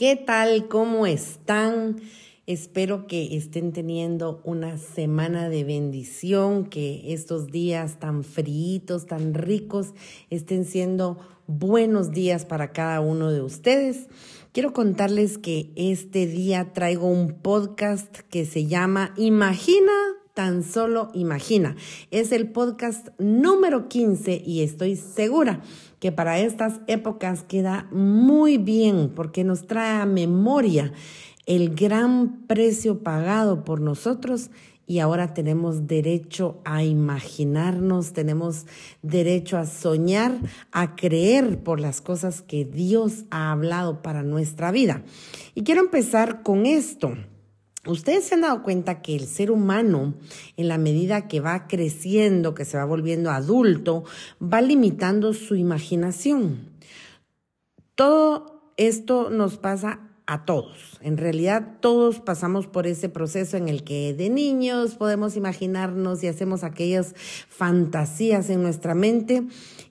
¿Qué tal? ¿Cómo están? Espero que estén teniendo una semana de bendición, que estos días tan fríos, tan ricos, estén siendo buenos días para cada uno de ustedes. Quiero contarles que este día traigo un podcast que se llama Imagina tan solo imagina. Es el podcast número 15 y estoy segura que para estas épocas queda muy bien porque nos trae a memoria el gran precio pagado por nosotros y ahora tenemos derecho a imaginarnos, tenemos derecho a soñar, a creer por las cosas que Dios ha hablado para nuestra vida. Y quiero empezar con esto. Ustedes se han dado cuenta que el ser humano, en la medida que va creciendo, que se va volviendo adulto, va limitando su imaginación. Todo esto nos pasa a todos. En realidad todos pasamos por ese proceso en el que de niños podemos imaginarnos y hacemos aquellas fantasías en nuestra mente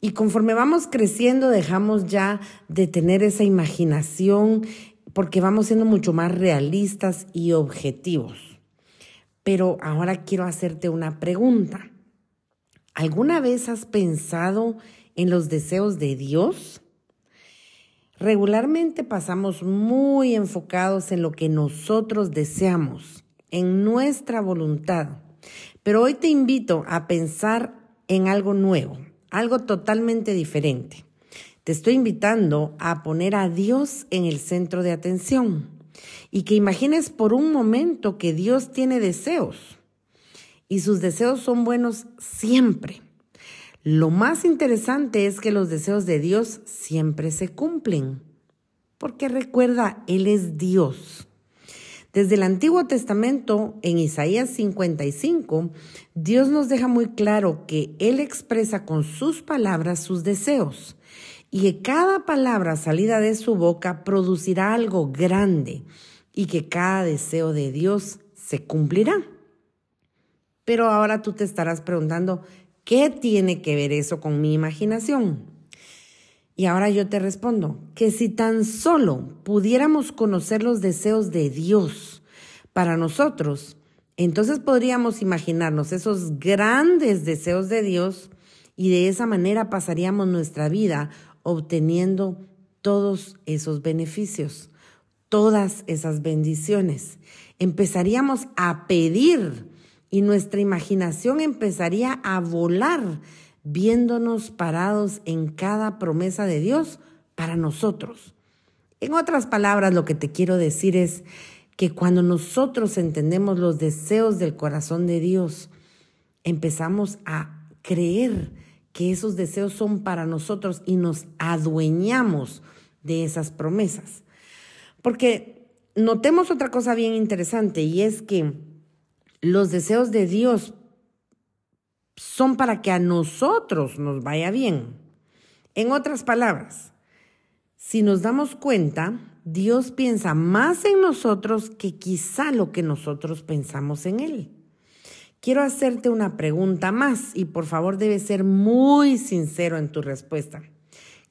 y conforme vamos creciendo dejamos ya de tener esa imaginación porque vamos siendo mucho más realistas y objetivos. Pero ahora quiero hacerte una pregunta. ¿Alguna vez has pensado en los deseos de Dios? Regularmente pasamos muy enfocados en lo que nosotros deseamos, en nuestra voluntad. Pero hoy te invito a pensar en algo nuevo, algo totalmente diferente. Te estoy invitando a poner a Dios en el centro de atención y que imagines por un momento que Dios tiene deseos y sus deseos son buenos siempre. Lo más interesante es que los deseos de Dios siempre se cumplen, porque recuerda, Él es Dios. Desde el Antiguo Testamento, en Isaías 55, Dios nos deja muy claro que Él expresa con sus palabras sus deseos y que cada palabra salida de su boca producirá algo grande y que cada deseo de Dios se cumplirá. Pero ahora tú te estarás preguntando, ¿qué tiene que ver eso con mi imaginación? Y ahora yo te respondo, que si tan solo pudiéramos conocer los deseos de Dios para nosotros, entonces podríamos imaginarnos esos grandes deseos de Dios y de esa manera pasaríamos nuestra vida obteniendo todos esos beneficios, todas esas bendiciones. Empezaríamos a pedir y nuestra imaginación empezaría a volar viéndonos parados en cada promesa de Dios para nosotros. En otras palabras, lo que te quiero decir es que cuando nosotros entendemos los deseos del corazón de Dios, empezamos a creer que esos deseos son para nosotros y nos adueñamos de esas promesas. Porque notemos otra cosa bien interesante y es que los deseos de Dios son para que a nosotros nos vaya bien. En otras palabras, si nos damos cuenta, Dios piensa más en nosotros que quizá lo que nosotros pensamos en Él. Quiero hacerte una pregunta más y por favor debes ser muy sincero en tu respuesta.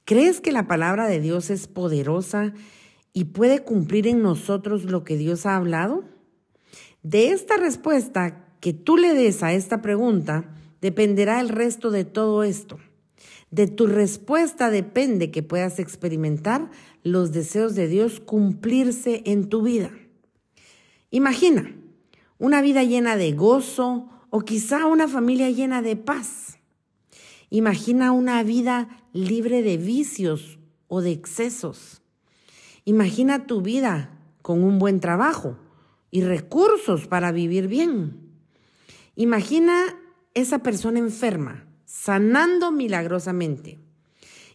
¿Crees que la palabra de Dios es poderosa y puede cumplir en nosotros lo que Dios ha hablado? De esta respuesta que tú le des a esta pregunta dependerá el resto de todo esto. De tu respuesta depende que puedas experimentar los deseos de Dios cumplirse en tu vida. Imagina, una vida llena de gozo o quizá una familia llena de paz. Imagina una vida libre de vicios o de excesos. Imagina tu vida con un buen trabajo y recursos para vivir bien. Imagina esa persona enferma sanando milagrosamente.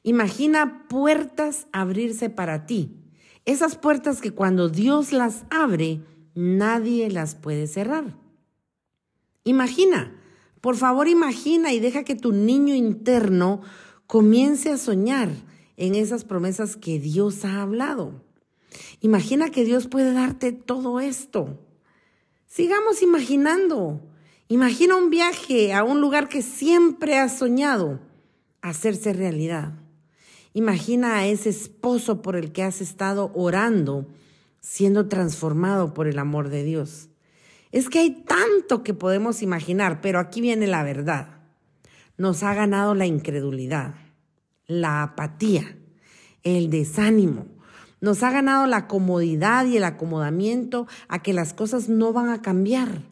Imagina puertas abrirse para ti. Esas puertas que cuando Dios las abre, nadie las puede cerrar. Imagina, por favor imagina y deja que tu niño interno comience a soñar en esas promesas que Dios ha hablado. Imagina que Dios puede darte todo esto. Sigamos imaginando. Imagina un viaje a un lugar que siempre has soñado hacerse realidad. Imagina a ese esposo por el que has estado orando siendo transformado por el amor de Dios. Es que hay tanto que podemos imaginar, pero aquí viene la verdad. Nos ha ganado la incredulidad, la apatía, el desánimo. Nos ha ganado la comodidad y el acomodamiento a que las cosas no van a cambiar,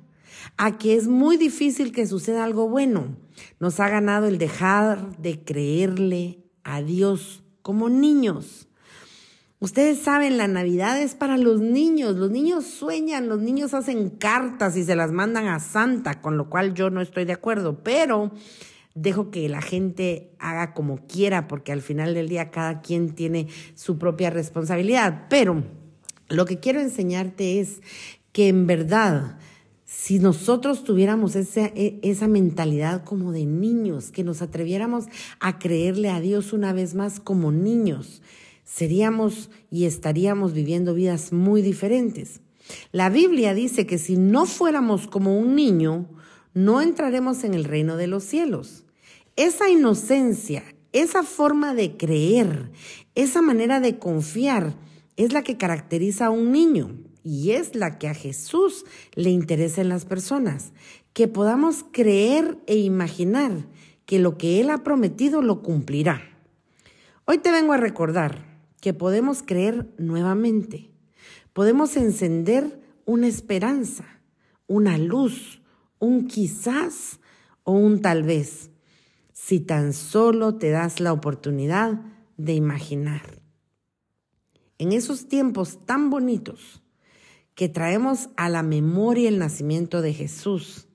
a que es muy difícil que suceda algo bueno. Nos ha ganado el dejar de creerle a Dios como niños. Ustedes saben, la Navidad es para los niños. Los niños sueñan, los niños hacen cartas y se las mandan a Santa, con lo cual yo no estoy de acuerdo, pero dejo que la gente haga como quiera, porque al final del día cada quien tiene su propia responsabilidad. Pero lo que quiero enseñarte es que en verdad, si nosotros tuviéramos esa, e, esa mentalidad como de niños, que nos atreviéramos a creerle a Dios una vez más como niños, seríamos y estaríamos viviendo vidas muy diferentes. La Biblia dice que si no fuéramos como un niño, no entraremos en el reino de los cielos. Esa inocencia, esa forma de creer, esa manera de confiar es la que caracteriza a un niño y es la que a Jesús le interesa en las personas, que podamos creer e imaginar que lo que Él ha prometido lo cumplirá. Hoy te vengo a recordar que podemos creer nuevamente. Podemos encender una esperanza, una luz, un quizás o un tal vez, si tan solo te das la oportunidad de imaginar. En esos tiempos tan bonitos que traemos a la memoria el nacimiento de Jesús,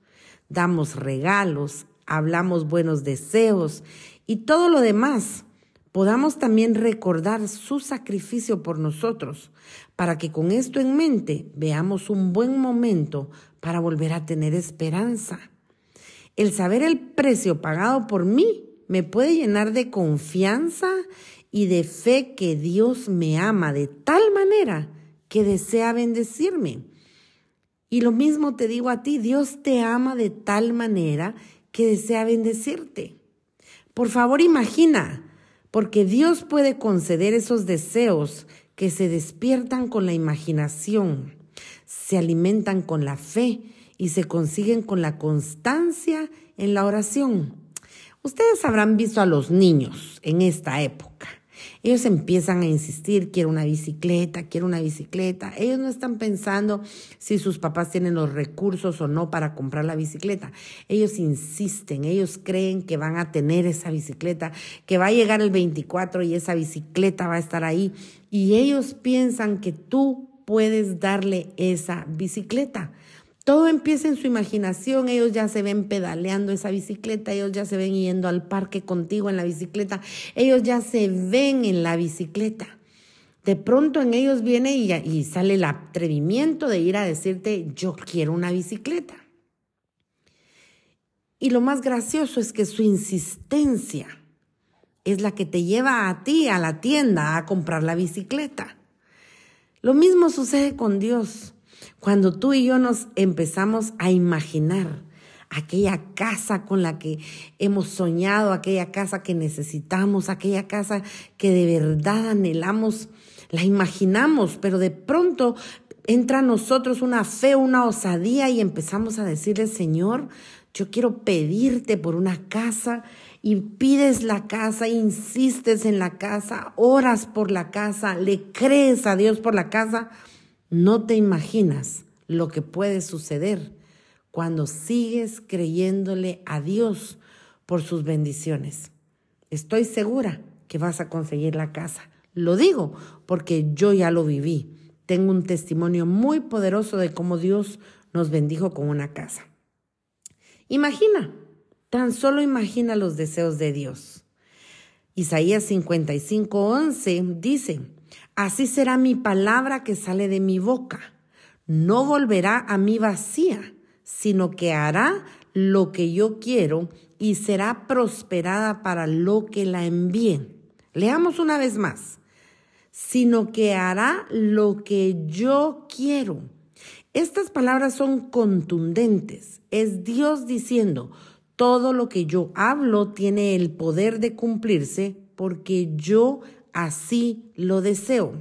damos regalos, hablamos buenos deseos y todo lo demás podamos también recordar su sacrificio por nosotros, para que con esto en mente veamos un buen momento para volver a tener esperanza. El saber el precio pagado por mí me puede llenar de confianza y de fe que Dios me ama de tal manera que desea bendecirme. Y lo mismo te digo a ti, Dios te ama de tal manera que desea bendecirte. Por favor, imagina porque Dios puede conceder esos deseos que se despiertan con la imaginación, se alimentan con la fe y se consiguen con la constancia en la oración. Ustedes habrán visto a los niños en esta época. Ellos empiezan a insistir, quiero una bicicleta, quiero una bicicleta. Ellos no están pensando si sus papás tienen los recursos o no para comprar la bicicleta. Ellos insisten, ellos creen que van a tener esa bicicleta, que va a llegar el 24 y esa bicicleta va a estar ahí. Y ellos piensan que tú puedes darle esa bicicleta. Todo empieza en su imaginación, ellos ya se ven pedaleando esa bicicleta, ellos ya se ven yendo al parque contigo en la bicicleta, ellos ya se ven en la bicicleta. De pronto en ellos viene y, y sale el atrevimiento de ir a decirte, yo quiero una bicicleta. Y lo más gracioso es que su insistencia es la que te lleva a ti a la tienda a comprar la bicicleta. Lo mismo sucede con Dios. Cuando tú y yo nos empezamos a imaginar aquella casa con la que hemos soñado, aquella casa que necesitamos, aquella casa que de verdad anhelamos, la imaginamos, pero de pronto entra a nosotros una fe, una osadía y empezamos a decirle, Señor, yo quiero pedirte por una casa y pides la casa, insistes en la casa, oras por la casa, le crees a Dios por la casa. No te imaginas lo que puede suceder cuando sigues creyéndole a Dios por sus bendiciones. Estoy segura que vas a conseguir la casa. Lo digo porque yo ya lo viví. Tengo un testimonio muy poderoso de cómo Dios nos bendijo con una casa. Imagina, tan solo imagina los deseos de Dios. Isaías 55:11 dice, Así será mi palabra que sale de mi boca. No volverá a mí vacía, sino que hará lo que yo quiero y será prosperada para lo que la envíe. Leamos una vez más. Sino que hará lo que yo quiero. Estas palabras son contundentes. Es Dios diciendo, todo lo que yo hablo tiene el poder de cumplirse porque yo así lo deseo.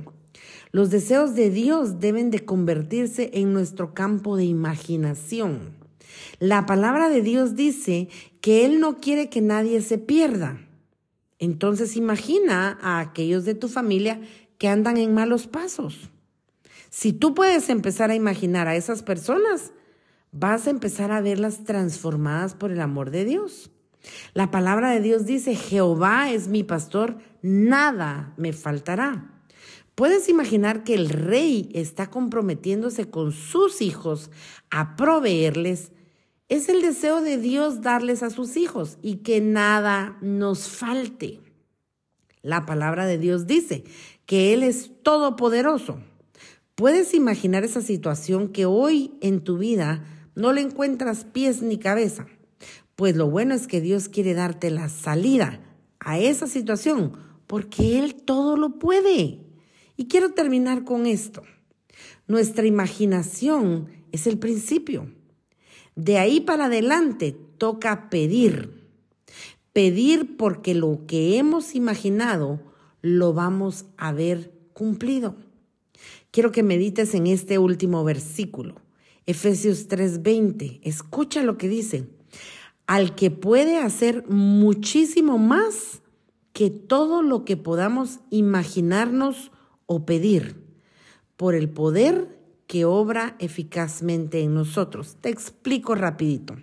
Los deseos de Dios deben de convertirse en nuestro campo de imaginación. La palabra de Dios dice que Él no quiere que nadie se pierda. Entonces imagina a aquellos de tu familia que andan en malos pasos. Si tú puedes empezar a imaginar a esas personas, vas a empezar a verlas transformadas por el amor de Dios. La palabra de Dios dice, Jehová es mi pastor, nada me faltará. Puedes imaginar que el rey está comprometiéndose con sus hijos a proveerles. Es el deseo de Dios darles a sus hijos y que nada nos falte. La palabra de Dios dice que Él es todopoderoso. Puedes imaginar esa situación que hoy en tu vida no le encuentras pies ni cabeza. Pues lo bueno es que Dios quiere darte la salida a esa situación, porque Él todo lo puede. Y quiero terminar con esto. Nuestra imaginación es el principio. De ahí para adelante toca pedir. Pedir porque lo que hemos imaginado lo vamos a ver cumplido. Quiero que medites en este último versículo, Efesios 3:20. Escucha lo que dice al que puede hacer muchísimo más que todo lo que podamos imaginarnos o pedir, por el poder que obra eficazmente en nosotros. Te explico rapidito.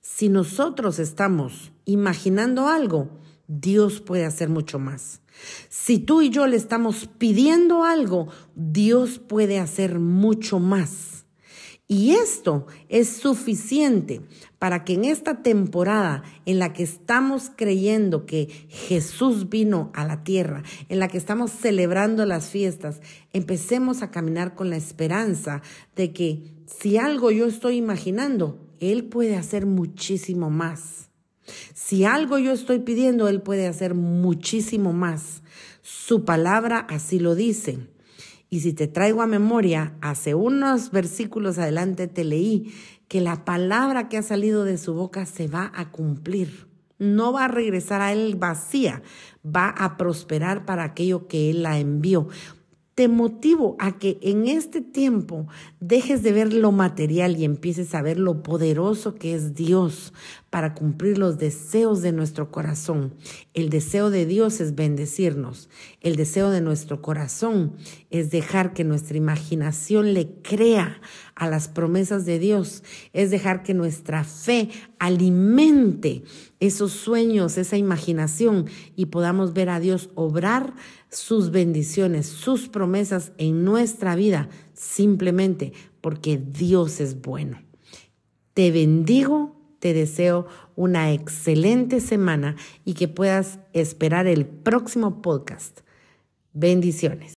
Si nosotros estamos imaginando algo, Dios puede hacer mucho más. Si tú y yo le estamos pidiendo algo, Dios puede hacer mucho más. Y esto es suficiente para que en esta temporada en la que estamos creyendo que Jesús vino a la tierra, en la que estamos celebrando las fiestas, empecemos a caminar con la esperanza de que si algo yo estoy imaginando, Él puede hacer muchísimo más. Si algo yo estoy pidiendo, Él puede hacer muchísimo más. Su palabra así lo dice. Y si te traigo a memoria, hace unos versículos adelante te leí que la palabra que ha salido de su boca se va a cumplir. No va a regresar a él vacía, va a prosperar para aquello que él la envió te motivo a que en este tiempo dejes de ver lo material y empieces a ver lo poderoso que es Dios para cumplir los deseos de nuestro corazón. El deseo de Dios es bendecirnos. El deseo de nuestro corazón es dejar que nuestra imaginación le crea a las promesas de Dios. Es dejar que nuestra fe alimente esos sueños, esa imaginación y podamos ver a Dios obrar sus bendiciones, sus promesas en nuestra vida, simplemente porque Dios es bueno. Te bendigo, te deseo una excelente semana y que puedas esperar el próximo podcast. Bendiciones.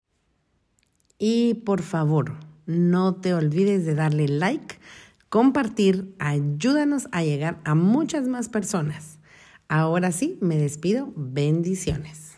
Y por favor, no te olvides de darle like, compartir, ayúdanos a llegar a muchas más personas. Ahora sí, me despido. Bendiciones.